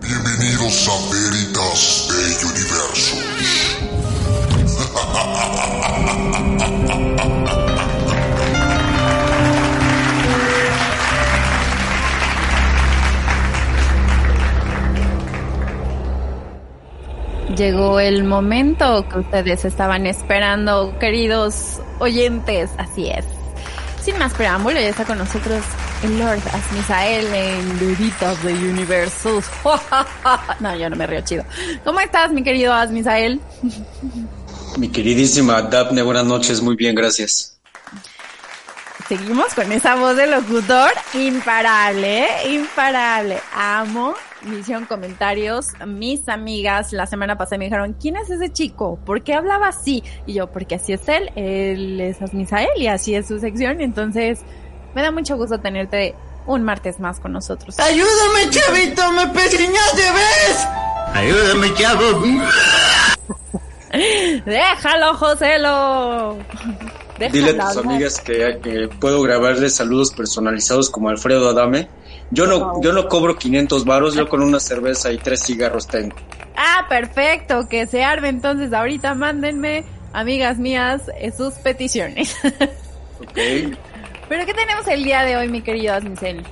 Bienvenidos a Veritas del Universo. Llegó el momento que ustedes estaban esperando, queridos oyentes. Así es. Sin más preámbulo, ya está con nosotros el Lord Asmisael en Veritas de Universos. no, yo no me río chido. ¿Cómo estás, mi querido Asmisael? Mi queridísima Daphne, buenas noches, muy bien, gracias. Seguimos con esa voz de locutor imparable, ¿eh? imparable. Amo, me hicieron comentarios mis amigas la semana pasada me dijeron, ¿quién es ese chico? ¿Por qué hablaba así? Y yo, porque así es él, él es Asmisael y así es su sección, entonces me da mucho gusto tenerte un martes más con nosotros. ¡Ayúdame, chavito! ¡Me pequeñaste, ves! ¡Ayúdame, chavo! ¡Déjalo, Joselo! Dile a tus amigas que, que, puedo grabarles saludos personalizados como Alfredo Adame. Yo no, yo no cobro 500 varos, yo con una cerveza y tres cigarros tengo. Ah, perfecto, que se arme entonces. Ahorita mándenme, amigas mías, eh, sus peticiones. Ok. Pero ¿qué tenemos el día de hoy, mi querido Asmicel?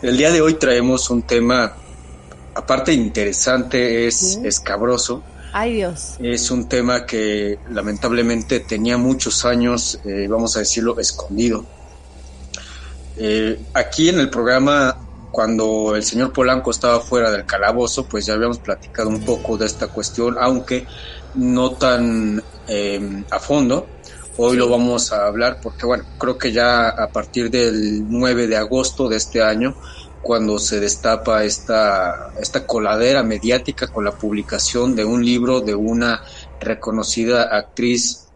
El día de hoy traemos un tema, aparte interesante, es ¿Sí? escabroso. Ay, Dios. Es un tema que lamentablemente tenía muchos años, eh, vamos a decirlo, escondido. Eh, aquí en el programa, cuando el señor Polanco estaba fuera del calabozo, pues ya habíamos platicado un poco de esta cuestión, aunque no tan eh, a fondo. Hoy lo vamos a hablar porque, bueno, creo que ya a partir del 9 de agosto de este año, cuando se destapa esta, esta coladera mediática con la publicación de un libro de una reconocida actriz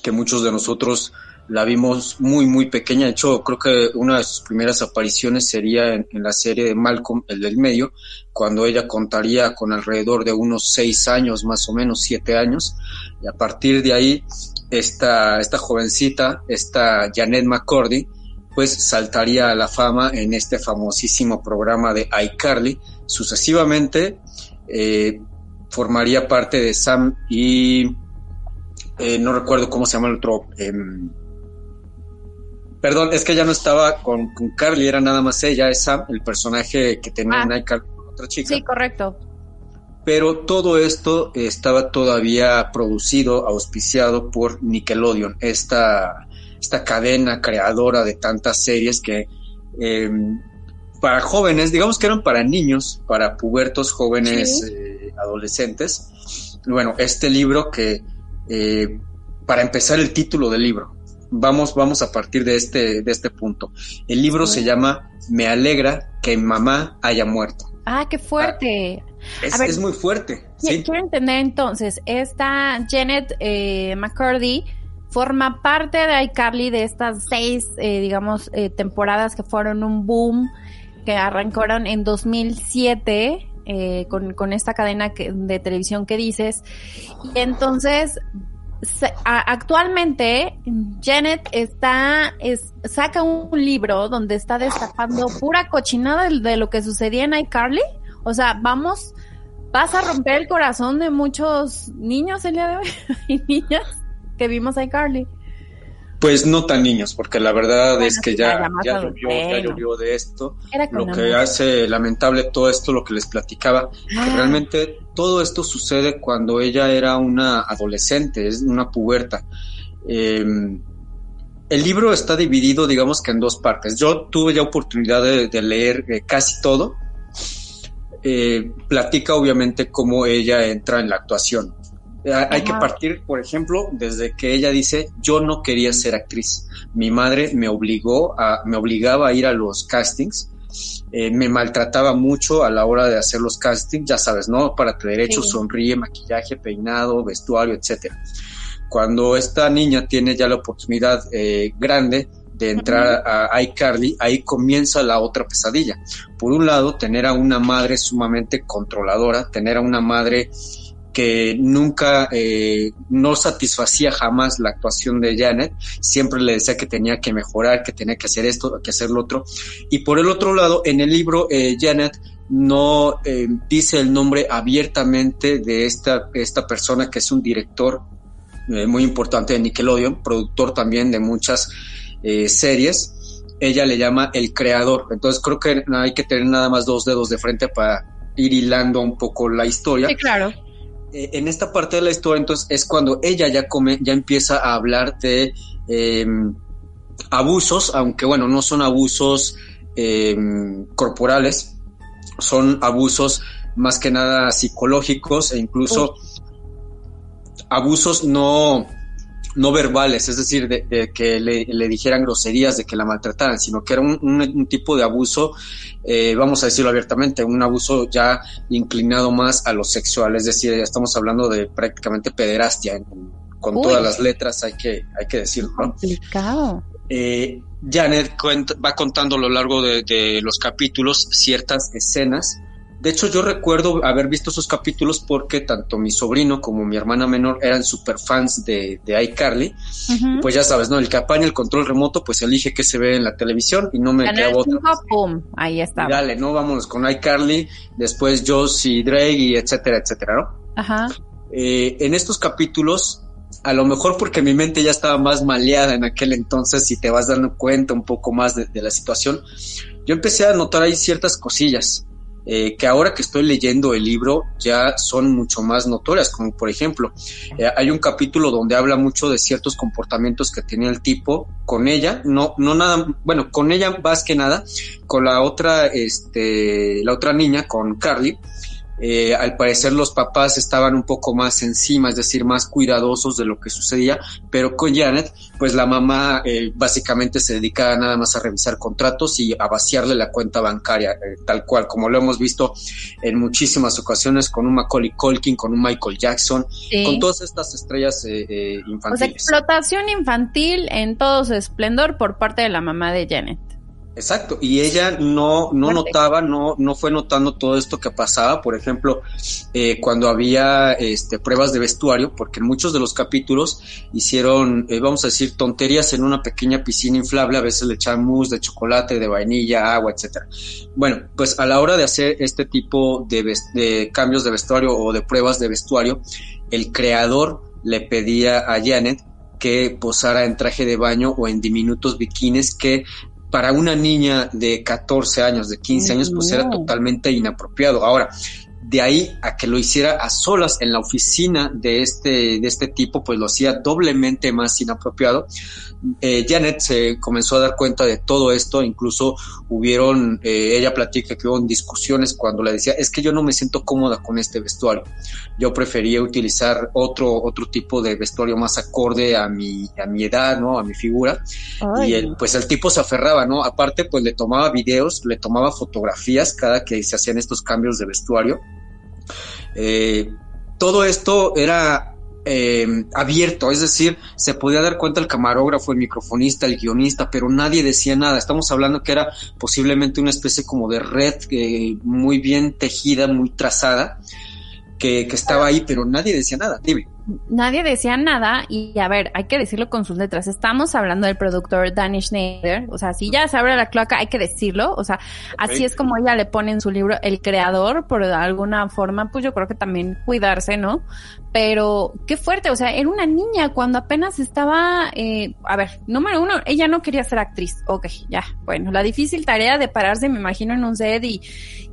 que muchos de nosotros la vimos muy, muy pequeña. De hecho, creo que una de sus primeras apariciones sería en, en la serie de Malcolm, el del medio, cuando ella contaría con alrededor de unos seis años, más o menos siete años. Y a partir de ahí, esta, esta jovencita, esta Janet McCordy, pues saltaría a la fama en este famosísimo programa de iCarly. Sucesivamente eh, formaría parte de Sam y eh, no recuerdo cómo se llama el otro. Eh, perdón, es que ya no estaba con, con, Carly, era nada más ella, es Sam, el personaje que tenía ah, en iCarly con otra chica. Sí, correcto. Pero todo esto estaba todavía producido, auspiciado por Nickelodeon, esta esta cadena creadora de tantas series que eh, para jóvenes, digamos que eran para niños, para pubertos jóvenes, sí. eh, adolescentes. Bueno, este libro que, eh, para empezar el título del libro, vamos, vamos a partir de este, de este punto. El libro sí. se llama Me alegra que mamá haya muerto. Ah, qué fuerte. Ah, es, ver, es, muy fuerte. ¿sí? Quiero entender entonces, esta Janet eh, McCurdy forma parte de iCarly de estas seis, eh, digamos, eh, temporadas que fueron un boom, que arrancaron en 2007 eh, con, con, esta cadena que, de televisión que dices. Y entonces, se, a, actualmente, Janet está, es, saca un libro donde está destapando pura cochinada de, de lo que sucedía en iCarly. O sea, vamos, vas a romper el corazón de muchos niños el día de hoy y niñas que vimos a iCarly. Pues no tan niños, porque la verdad bueno, es que ya, ya, llovió, ya llovió de esto. Lo que hace lamentable todo esto, lo que les platicaba, ah. que realmente todo esto sucede cuando ella era una adolescente, es una puberta. Eh, el libro está dividido, digamos que en dos partes. Yo tuve ya oportunidad de, de leer eh, casi todo. Eh, platica obviamente cómo ella entra en la actuación hay que partir, por ejemplo, desde que ella dice, yo no quería ser actriz. Mi madre me obligó a, me obligaba a ir a los castings eh, me maltrataba mucho a la hora de hacer los castings, ya sabes, ¿no? Para tener hecho sonríe, maquillaje, peinado, vestuario, etcétera. Cuando esta niña tiene ya la oportunidad eh, grande de entrar a iCarly, ahí comienza la otra pesadilla. Por un lado, tener a una madre sumamente controladora, tener a una madre que nunca, eh, no satisfacía jamás la actuación de Janet, siempre le decía que tenía que mejorar, que tenía que hacer esto, que hacer lo otro. Y por el otro lado, en el libro, eh, Janet no eh, dice el nombre abiertamente de esta, esta persona que es un director muy importante de Nickelodeon, productor también de muchas series. Ella le llama el creador. Entonces creo que hay que tener nada más dos dedos de frente para ir hilando un poco la historia. Sí, claro. Eh, en esta parte de la historia, entonces, es cuando ella ya come, ya empieza a hablar de em, abusos, aunque bueno, no son abusos em, corporales, son abusos más que nada psicológicos e incluso abusos no no verbales, es decir, de, que le, dijeran groserías, de que la maltrataran, sino que era un, tipo de abuso, eh, vamos a decirlo abiertamente, un abuso ya inclinado más a lo sexual, es decir, ya estamos hablando de prácticamente pederastia, con todas las letras hay que, hay que decirlo. Complicado. Eh, Janet va contando a lo largo de los capítulos ciertas escenas de hecho, yo recuerdo haber visto esos capítulos porque tanto mi sobrino como mi hermana menor eran super fans de, de iCarly. Pues ya sabes, ¿no? El que apaña el control remoto, pues elige qué se ve en la televisión y no me queda otra. ¡Pum! Ahí está. Dale, ¿no? Vámonos con iCarly, después Joss y Drake y etcétera, etcétera, ¿no? Ajá. Eh, en estos capítulos, a lo mejor porque mi mente ya estaba más maleada en aquel entonces y te vas dando cuenta un poco más de, de la situación, yo empecé a notar ahí ciertas cosillas. Eh, que ahora que estoy leyendo el libro ya son mucho más notorias, como por ejemplo, eh, hay un capítulo donde habla mucho de ciertos comportamientos que tenía el tipo con ella, no, no nada, bueno, con ella más que nada, con la otra, este, la otra niña, con Carly, eh, al parecer los papás estaban un poco más encima, es decir, más cuidadosos de lo que sucedía, pero con Janet, pues la mamá eh, básicamente se dedicaba nada más a revisar contratos y a vaciarle la cuenta bancaria, eh, tal cual, como lo hemos visto en muchísimas ocasiones con un Macaulay Culkin, con un Michael Jackson, con todas estas estrellas infantiles. O sea, explotación infantil en todo su esplendor por parte de la mamá de Janet. Exacto, y ella no, no notaba, no, no fue notando todo esto que pasaba, por ejemplo, eh, cuando había este, pruebas de vestuario, porque en muchos de los capítulos hicieron, eh, vamos a decir, tonterías en una pequeña piscina inflable, a veces le echaban mousse de chocolate, de vainilla, agua, etcétera. Bueno, pues a la hora de hacer este tipo de, de cambios de vestuario o de pruebas de vestuario, el creador le pedía a Janet que posara en traje de baño o en diminutos bikinis que para una niña de 14 años, de 15 años, pues era totalmente inapropiado. Ahora, de ahí a que lo hiciera a solas en la oficina de este, de este tipo, pues lo hacía doblemente más inapropiado. Eh, Janet se comenzó a dar cuenta de todo esto, incluso hubieron, eh, ella platica que hubo discusiones cuando le decía, es que yo no me siento cómoda con este vestuario, yo prefería utilizar otro, otro tipo de vestuario más acorde a mi, a mi edad, ¿no? A mi figura. Y el, pues el tipo se aferraba, ¿no? Aparte, pues le tomaba videos, le tomaba fotografías cada que se hacían estos cambios de vestuario eh, todo esto era eh, abierto, es decir, se podía dar cuenta el camarógrafo, el microfonista, el guionista, pero nadie decía nada. Estamos hablando que era posiblemente una especie como de red eh, muy bien tejida, muy trazada, que, que, estaba ahí, pero nadie decía nada. Dime nadie decía nada y a ver, hay que decirlo con sus letras. Estamos hablando del productor Danny Schneider, o sea, si ya se abre la cloaca, hay que decirlo, o sea, así es como ella le pone en su libro el creador, por alguna forma, pues yo creo que también cuidarse, ¿no? Pero qué fuerte, o sea, era una niña cuando apenas estaba, eh, a ver, número uno, ella no quería ser actriz, ok, ya, bueno, la difícil tarea de pararse, me imagino, en un set y,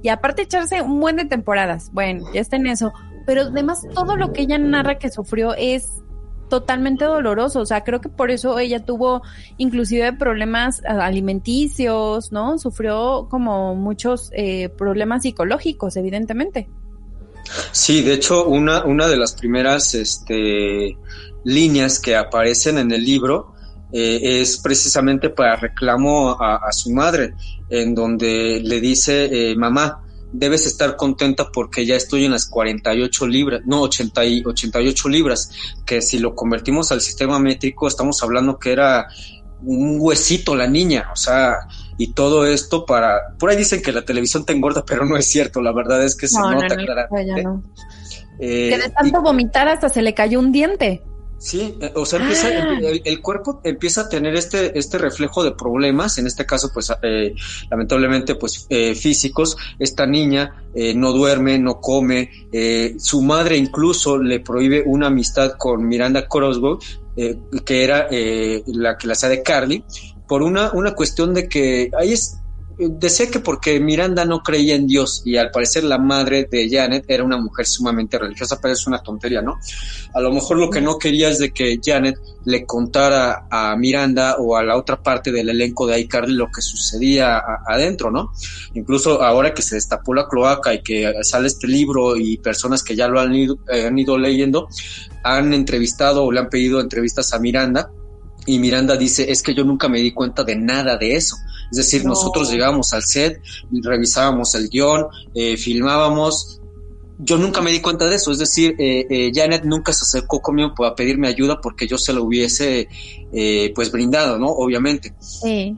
y aparte echarse un buen de temporadas, bueno, ya está en eso pero además todo lo que ella narra que sufrió es totalmente doloroso, o sea, creo que por eso ella tuvo inclusive problemas alimenticios, ¿no? Sufrió como muchos eh, problemas psicológicos, evidentemente. Sí, de hecho, una, una de las primeras este, líneas que aparecen en el libro eh, es precisamente para reclamo a, su madre, en donde le dice, eh, mamá, debes estar contenta porque ya estoy en las 48 libras, no, 80 y 88 libras, que si lo convertimos al sistema métrico, estamos hablando que era un huesito la niña, o sea, y todo esto para, por ahí dicen que la televisión te engorda, pero no es cierto, la verdad es que se nota claramente. Eh, que de tanto vomitar hasta se le cayó un diente. Sí, eh, o sea, empieza, ah. el, cuerpo empieza a tener este, este reflejo de problemas, en este caso, pues, eh, lamentablemente, pues, eh, físicos. Esta niña eh, no duerme, no come, eh, su madre incluso le prohíbe una amistad con Miranda Croswell, que era la que la hacía de Carly, por una, una cuestión de que ahí es, decía que porque Miranda no creía en Dios y al parecer la madre de Janet era una mujer sumamente religiosa, pero es una tontería, ¿no? A lo mejor lo que no quería es de que Janet le contara a Miranda o a la otra parte del elenco de iCarly lo que sucedía adentro, ¿no? Incluso ahora que se destapó la cloaca y que sale este libro y personas que ya lo han ido, eh, han ido leyendo han entrevistado o le han pedido entrevistas a Miranda y Miranda dice, es que yo nunca me di cuenta de nada de eso. Es decir, nosotros llegábamos al set, revisábamos el guion, eh, filmábamos. Yo nunca me di cuenta de eso. Es decir, eh, eh, Janet nunca se acercó conmigo para pedirme ayuda porque yo se lo hubiese pues brindado, ¿no? Obviamente. Sí.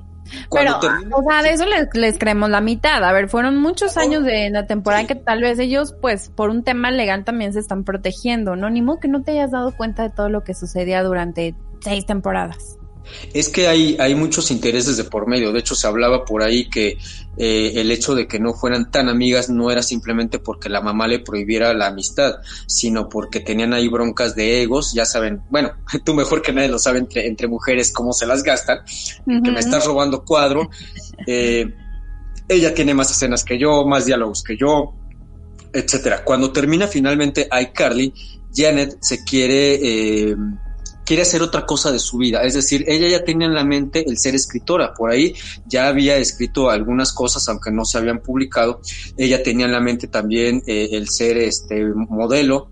Pero, o sea, de eso les, creemos la mitad. A ver, fueron muchos años de la temporada que tal vez ellos, pues, por un tema legal también se están protegiendo, ¿no? Ni modo que no te hayas dado cuenta de todo lo que sucedía durante seis temporadas. Es que hay, hay muchos intereses de por medio. De hecho, se hablaba por ahí que eh, el hecho de que no fueran tan amigas no era simplemente porque la mamá le prohibiera la amistad, sino porque tenían ahí broncas de egos. Ya saben, bueno, tú mejor que nadie lo sabe entre, entre mujeres cómo se las gastan, que me estás robando cuadro. Eh, ella tiene más escenas que yo, más diálogos que yo, etcétera. Cuando termina finalmente iCarly, Janet se quiere eh, quiere hacer otra cosa de su vida. Es decir, ella ya tenía en la mente el ser escritora. Por ahí ya había escrito algunas cosas, aunque no se habían publicado. Ella tenía en la mente también eh, el ser este modelo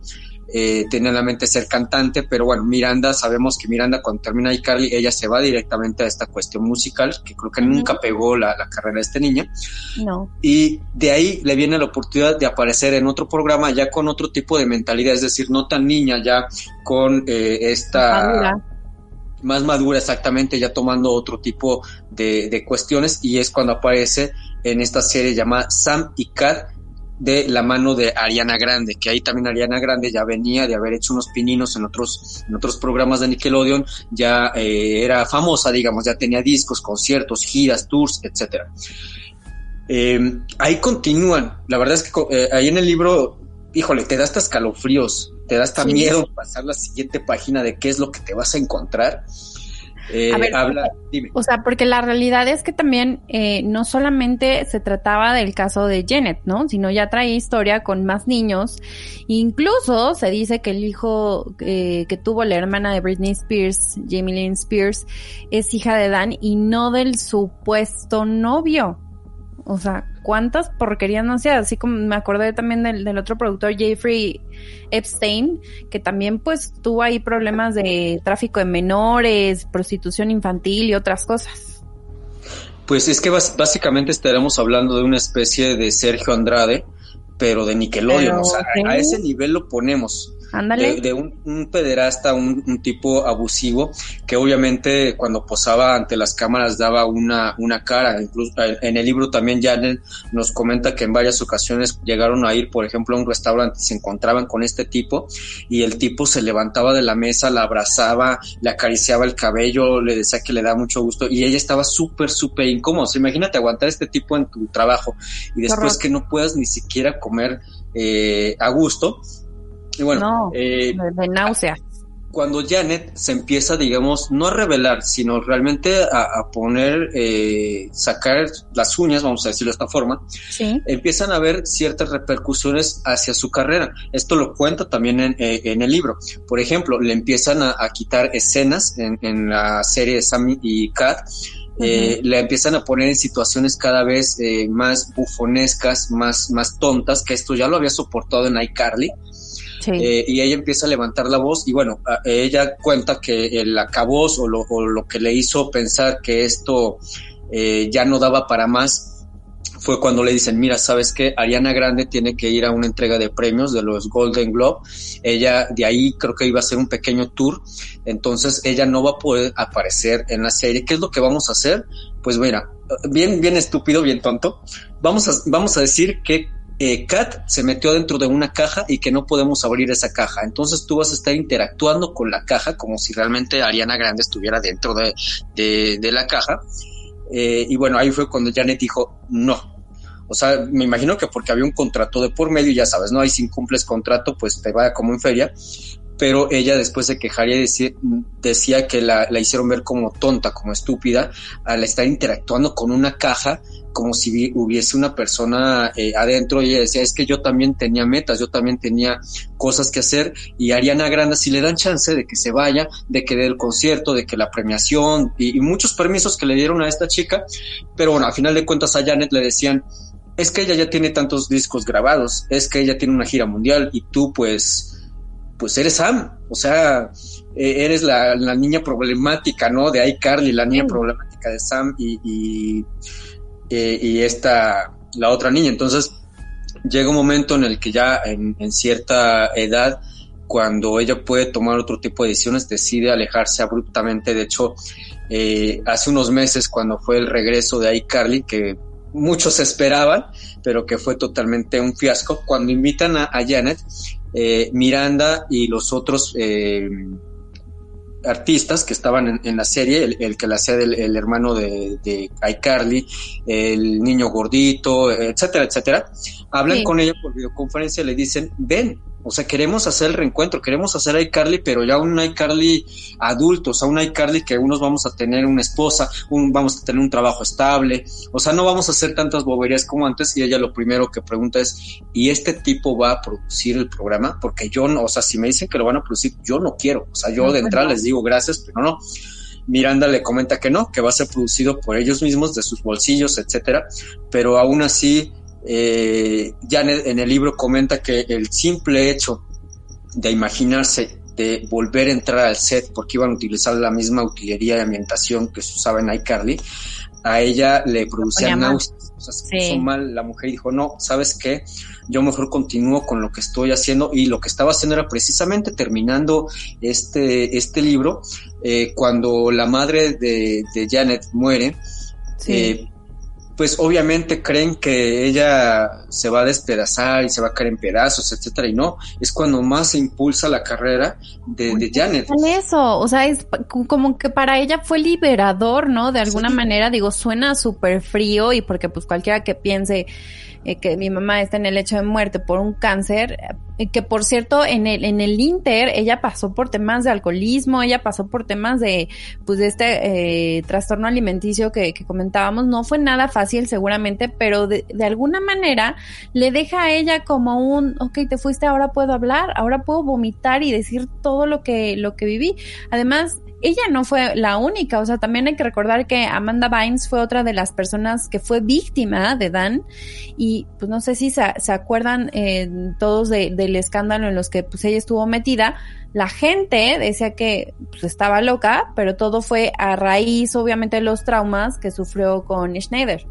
eh, tenía en la mente ser cantante, pero bueno, Miranda, sabemos que Miranda cuando termina iCarly, ella se va directamente a esta cuestión musical, que creo que nunca pegó la, carrera de este niña. No. Y de ahí le viene la oportunidad de aparecer en otro programa ya con otro tipo de mentalidad, es decir, no tan niña, ya con eh, esta... Más madura, exactamente, ya tomando otro tipo de, de cuestiones, y es cuando aparece en esta serie llamada Sam y Cat, de la mano de Ariana Grande, que ahí también Ariana Grande ya venía de haber hecho unos pininos en otros, en otros programas de Nickelodeon, ya eh, era famosa, digamos, ya tenía discos, conciertos, giras, tours, etcétera. Em, ahí continúan, la verdad es que eh, ahí en el libro, híjole, te da hasta escalofríos, te da hasta miedo pasar la siguiente página de qué es lo que te vas a encontrar. Eh, habla, O sea, porque la realidad es que también eh, no solamente se trataba del caso de Janet, ¿no? Sino ya trae historia con más niños. Incluso se dice que el hijo eh, que tuvo la hermana de Britney Spears, Jamie Lynn Spears, es hija de Dan y no del supuesto novio. O sea, cuántas porquerías no hacía. Así como me acordé también del, del, otro productor, Jeffrey Epstein, que también pues tuvo ahí problemas de tráfico de menores, prostitución infantil y otras cosas. Pues es que básicamente estaremos hablando de una especie de Sergio Andrade, pero de Nickelodeon. o sea, a ese nivel lo ponemos. De, un, pederasta, un, tipo abusivo, que obviamente cuando posaba ante las cámaras daba una, una cara. Incluso en el libro también Janet nos comenta que en varias ocasiones llegaron a ir, por ejemplo, a un restaurante y se encontraban con este tipo y el tipo se levantaba de la mesa, la abrazaba, le acariciaba el cabello, le decía que le da mucho gusto y ella estaba súper, súper incómoda. imagínate aguantar este tipo en tu trabajo y después que no puedas ni siquiera comer eh, a gusto y bueno, eh, de náusea. Cuando Janet se empieza, digamos, no a revelar, sino realmente a, poner, eh, sacar las uñas, vamos a decirlo de esta forma, empiezan a haber ciertas repercusiones hacia su carrera. Esto lo cuenta también en, eh, el libro. Por ejemplo, le empiezan a, quitar escenas en, la serie de Sammy y Kat, eh, le empiezan a poner en situaciones cada vez más bufonescas, más, más tontas, que esto ya lo había soportado en iCarly, eh, y ella empieza a levantar la voz y bueno, ella cuenta que el acabos o lo, o lo que le hizo pensar que esto eh, ya no daba para más fue cuando le dicen, mira, ¿sabes qué? Ariana Grande tiene que ir a una entrega de premios de los Golden Globe. Ella de ahí creo que iba a hacer un pequeño tour. Entonces ella no va a poder aparecer en la serie. ¿Qué es lo que vamos a hacer? Pues mira, bien, bien estúpido, bien tonto. Vamos vamos a decir que eh, Kat se metió dentro de una caja y que no podemos abrir esa caja. Entonces tú vas a estar interactuando con la caja como si realmente Ariana Grande estuviera dentro de, de la caja eh, y bueno, ahí fue cuando Janet dijo, no. O sea, me imagino que porque había un contrato de por medio, ya sabes, ¿no? Ahí si incumples contrato, pues te vaya como en feria. Pero ella después se quejaría y decía, decía que la, la hicieron ver como tonta, como estúpida, al estar interactuando con una caja como si hubiese una persona eh, adentro. Y ella decía, es que yo también tenía metas, yo también tenía cosas que hacer y Ariana Grande si le dan chance de que se vaya, de que dé el concierto, de que la premiación y, muchos permisos que le dieron a esta chica, pero bueno, al final de cuentas a Janet le decían, es que ella ya tiene tantos discos grabados, es que ella tiene una gira mundial y tú pues pues eres Sam, o sea, e, eres la, niña problemática, ¿no? De iCarly, la niña problemática de Sam y eh, y esta, la otra niña. Entonces, llega un momento en el que ya en, cierta edad, cuando ella puede tomar otro tipo de decisiones, decide alejarse abruptamente. De hecho, eh, hace unos meses, cuando fue el regreso de iCarly, que muchos esperaban, pero que fue totalmente un fiasco, cuando invitan a, Janet, eh, Miranda y los otros artistas que estaban en, la serie, el, que la hacía del el hermano de, de iCarly, el niño gordito, etcétera, etcétera, hablan con ella por videoconferencia y le dicen, ven, o sea, queremos hacer el reencuentro, queremos hacer iCarly, pero ya un iCarly adulto, o sea, un iCarly que unos vamos a tener una esposa, un, vamos a tener un trabajo estable, o sea, no vamos a hacer tantas boberías como antes y ella lo primero que pregunta es, ¿y este tipo va a producir el programa? Porque yo no, o sea, si me dicen que lo van a producir, yo no quiero, o sea, yo de entrada les digo gracias, pero no. Miranda le comenta que no, que va a ser producido por ellos mismos, de sus bolsillos, etcétera, pero aún así eh, ya en el, libro comenta que el simple hecho de imaginarse de volver a entrar al set porque iban a utilizar la misma utilería de ambientación que se usaba en iCarly, a ella le producía náuseas, o sea, se puso mal la mujer dijo, no, ¿sabes qué? Yo mejor continúo con lo que estoy haciendo y lo que estaba haciendo era precisamente terminando este, este libro, eh, cuando la madre de, Janet muere, eh, pues obviamente creen que ella se va a despedazar y se va a caer en pedazos, etcétera, y no, es cuando más se impulsa la carrera de, de Janet. Eso, o sea, es como que para ella fue liberador, ¿no? De alguna manera, digo, suena súper frío y porque pues cualquiera que piense eh, que mi mamá está en el hecho de muerte por un cáncer, que por cierto, en el, en el Inter, ella pasó por temas de alcoholismo, ella pasó por temas de, pues, de este eh, trastorno alimenticio que, que, comentábamos. No fue nada fácil, seguramente, pero de, de, alguna manera le deja a ella como un, ok, te fuiste, ahora puedo hablar, ahora puedo vomitar y decir todo lo que, lo que viví. Además, ella no fue la única, o sea, también hay que recordar que Amanda Bynes fue otra de las personas que fue víctima de Dan y pues no sé si se, acuerdan eh, todos del escándalo en los que pues ella estuvo metida. La gente decía que pues, estaba loca, pero todo fue a raíz obviamente de los traumas que sufrió con Schneider.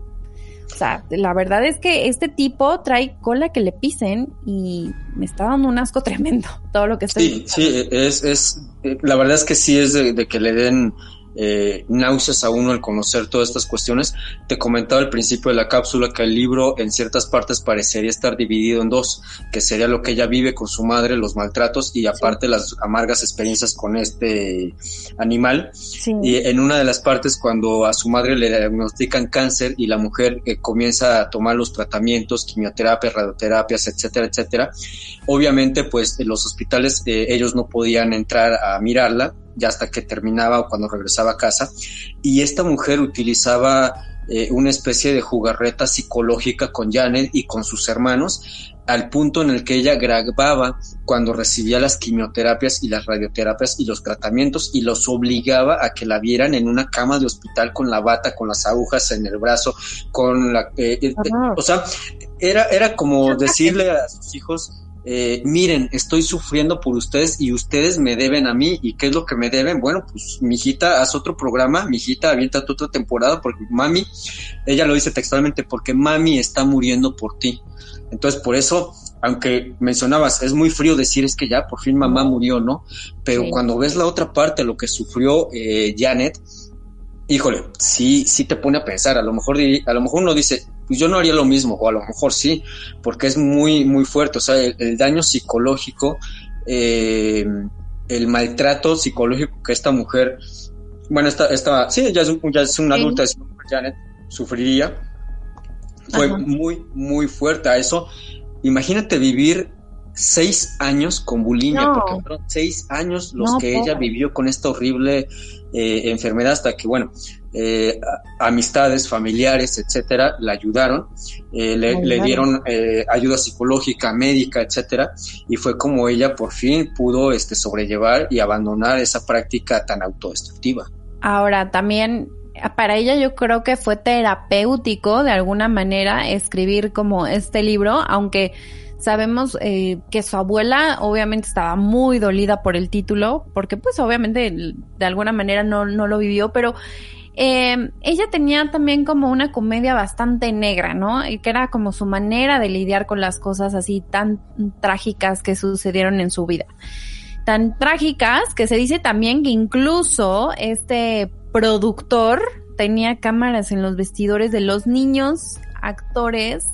O sea, la verdad es que este tipo trae cola que le pisen y me está dando un asco tremendo todo lo que estoy Sí, sí, es, es, eh, la verdad es que sí es de que le den eh, náuseas a uno al conocer todas estas cuestiones. Te comentaba al principio de la cápsula que el libro en ciertas partes parecería estar dividido en dos, que sería lo que ella vive con su madre, los maltratos y aparte las amargas experiencias con este animal. Y en una de las partes cuando a su madre le diagnostican cáncer y la mujer eh, comienza a tomar los tratamientos, quimioterapias, radioterapias, etcétera, etcétera, obviamente pues en los hospitales eh, ellos no podían entrar a mirarla ya hasta que terminaba o cuando regresaba a casa. Y esta mujer utilizaba eh, una especie de jugarreta psicológica con Janet y con sus hermanos, al punto en el que ella grababa cuando recibía las quimioterapias y las radioterapias y los tratamientos y los obligaba a que la vieran en una cama de hospital con la bata, con las agujas en el brazo, con la... Eh, eh, o sea, era, era como decirle a sus hijos, eh, miren, estoy sufriendo por ustedes y ustedes me deben a mí. ¿Y qué es lo que me deben? Bueno, pues mijita, haz otro programa, mijita, avienta tu otra temporada porque mami, ella lo dice textualmente, porque mami está muriendo por ti. Entonces, por eso, aunque mencionabas, es muy frío decir es que ya por fin mamá murió, ¿no? Pero cuando ves la otra parte, lo que sufrió eh, Janet, híjole, sí, sí te pone a pensar. A lo mejor, a lo mejor uno dice, pues yo no haría lo mismo, o a lo mejor sí, porque es muy, muy fuerte. O sea, el, daño psicológico, eh, el maltrato psicológico que esta mujer, bueno, esta, esta sí, ya es, ya es una adulta, Janet, sufriría, fue muy, muy fuerte a eso. Imagínate vivir seis años con bulimia, porque fueron seis años los que ella vivió con esta horrible eh, enfermedad hasta que, bueno, eh, amistades, familiares, etcétera, la ayudaron, eh, le, dieron ayuda psicológica, médica, etcétera, y fue como ella por fin pudo este, sobrellevar y abandonar esa práctica tan autodestructiva. Ahora, también para ella yo creo que fue terapéutico de alguna manera escribir como este libro, aunque Sabemos eh, que su abuela obviamente estaba muy dolida por el título, porque pues obviamente de alguna manera no, no lo vivió, pero eh, ella tenía también como una comedia bastante negra, ¿no? Y que era como su manera de lidiar con las cosas así tan trágicas que sucedieron en su vida. Tan trágicas que se dice también que incluso este productor tenía cámaras en los vestidores de los niños actores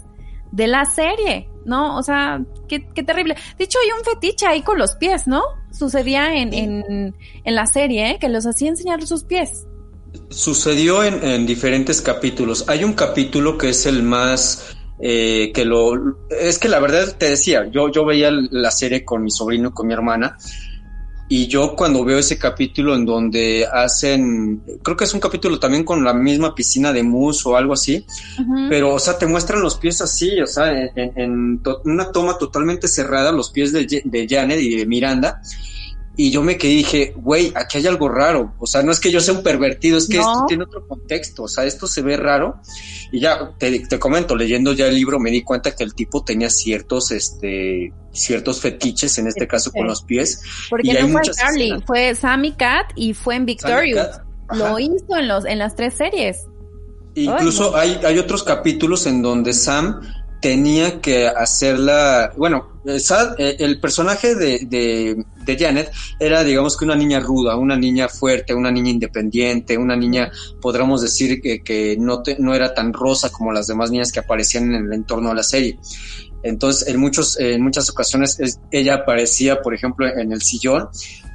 de la serie, ¿no? O sea, qué, qué, terrible. De hecho, hay un fetiche ahí con los pies, ¿no? Sucedía en, en, en la serie, ¿eh? que los hacía enseñar sus pies. Sucedió en, en, diferentes capítulos. Hay un capítulo que es el más... Eh, que lo es que la verdad te decía yo yo veía la serie con mi sobrino y con mi hermana y yo cuando veo ese capítulo en donde hacen, creo que es un capítulo también con la misma piscina de mus o algo así, pero o sea, te muestran los pies así, o sea, en, una toma totalmente cerrada, los pies de, de Janet y de Miranda, y yo me quedé y dije, güey, aquí hay algo raro. O sea, no es que yo sea un pervertido, es que esto tiene otro contexto. O sea, esto se ve raro. Y ya te, te, comento, leyendo ya el libro, me di cuenta que el tipo tenía ciertos, este, ciertos fetiches, en este caso con los pies. Porque no fue Charlie, fue Sammy Cat y fue en Victorious. Lo hizo en los, en las tres series. Incluso hay, hay otros capítulos en donde Sam tenía que hacerla, bueno, eh, el personaje de, de, Janet era, digamos que una niña ruda, una niña fuerte, una niña independiente, una niña, podríamos decir que, que no, no era tan rosa como las demás niñas que aparecían en el entorno de la serie. Entonces, en, muchos, en muchas ocasiones ella aparecía, por ejemplo, en el sillón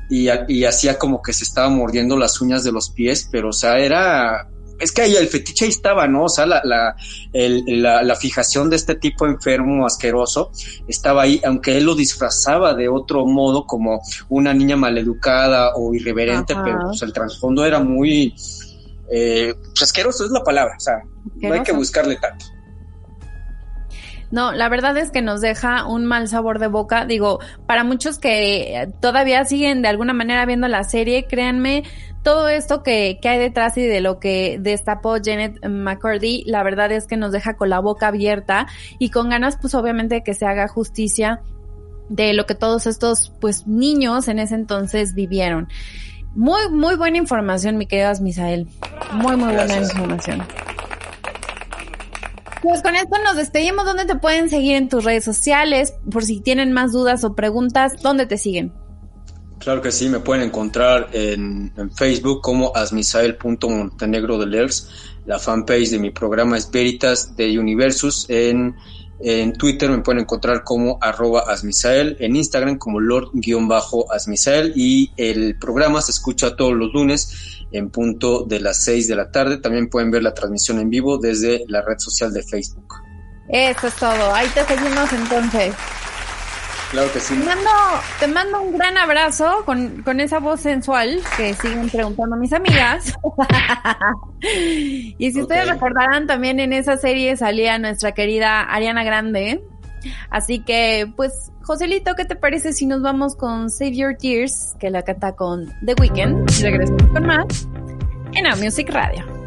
y, y hacía como que se estaba mordiendo las uñas de los pies, pero o sea, era es que ahí el fetiche ahí estaba, ¿no? O sea, la, la, la, fijación de este tipo enfermo, asqueroso, estaba ahí, aunque él lo disfrazaba de otro modo, como una niña maleducada o irreverente, pero pues el trasfondo era muy eh, pues, asqueroso, es la palabra, o sea, no hay que buscarle tanto. No, la verdad es que nos deja un mal sabor de boca. Digo, para muchos que todavía siguen de alguna manera viendo la serie, créanme, todo esto que, que hay detrás y de lo que destapó Janet McCurdy, la verdad es que nos deja con la boca abierta y con ganas, pues obviamente, de que se haga justicia de lo que todos estos, pues, niños en ese entonces vivieron. Muy, muy buena información, mi querido Misael. Muy, muy buena información. Pues con esto nos despedimos. ¿Dónde te pueden seguir en tus redes sociales? Por si tienen más dudas o preguntas, ¿dónde te siguen? Claro que sí, me pueden encontrar en, Facebook como asmisael.montenegro de LERS. La fanpage de mi programa es Veritas de Universus. En, en Twitter me pueden encontrar como arroba asmisael. En Instagram como lord-asmisael. Y el programa se escucha todos los lunes en punto de las 6 de la tarde. También pueden ver la transmisión en vivo desde la red social de Facebook. Eso es todo. Ahí te seguimos entonces. Claro que sí. Te mando, te mando un gran abrazo con, con esa voz sensual que siguen preguntando mis amigas. y si ustedes recordarán, también en esa serie salía nuestra querida Ariana Grande. Así que, pues, Joselito, ¿qué te parece si nos vamos con Save Your Tears, que la canta con The Weeknd? Y regresamos con más en A Music Radio.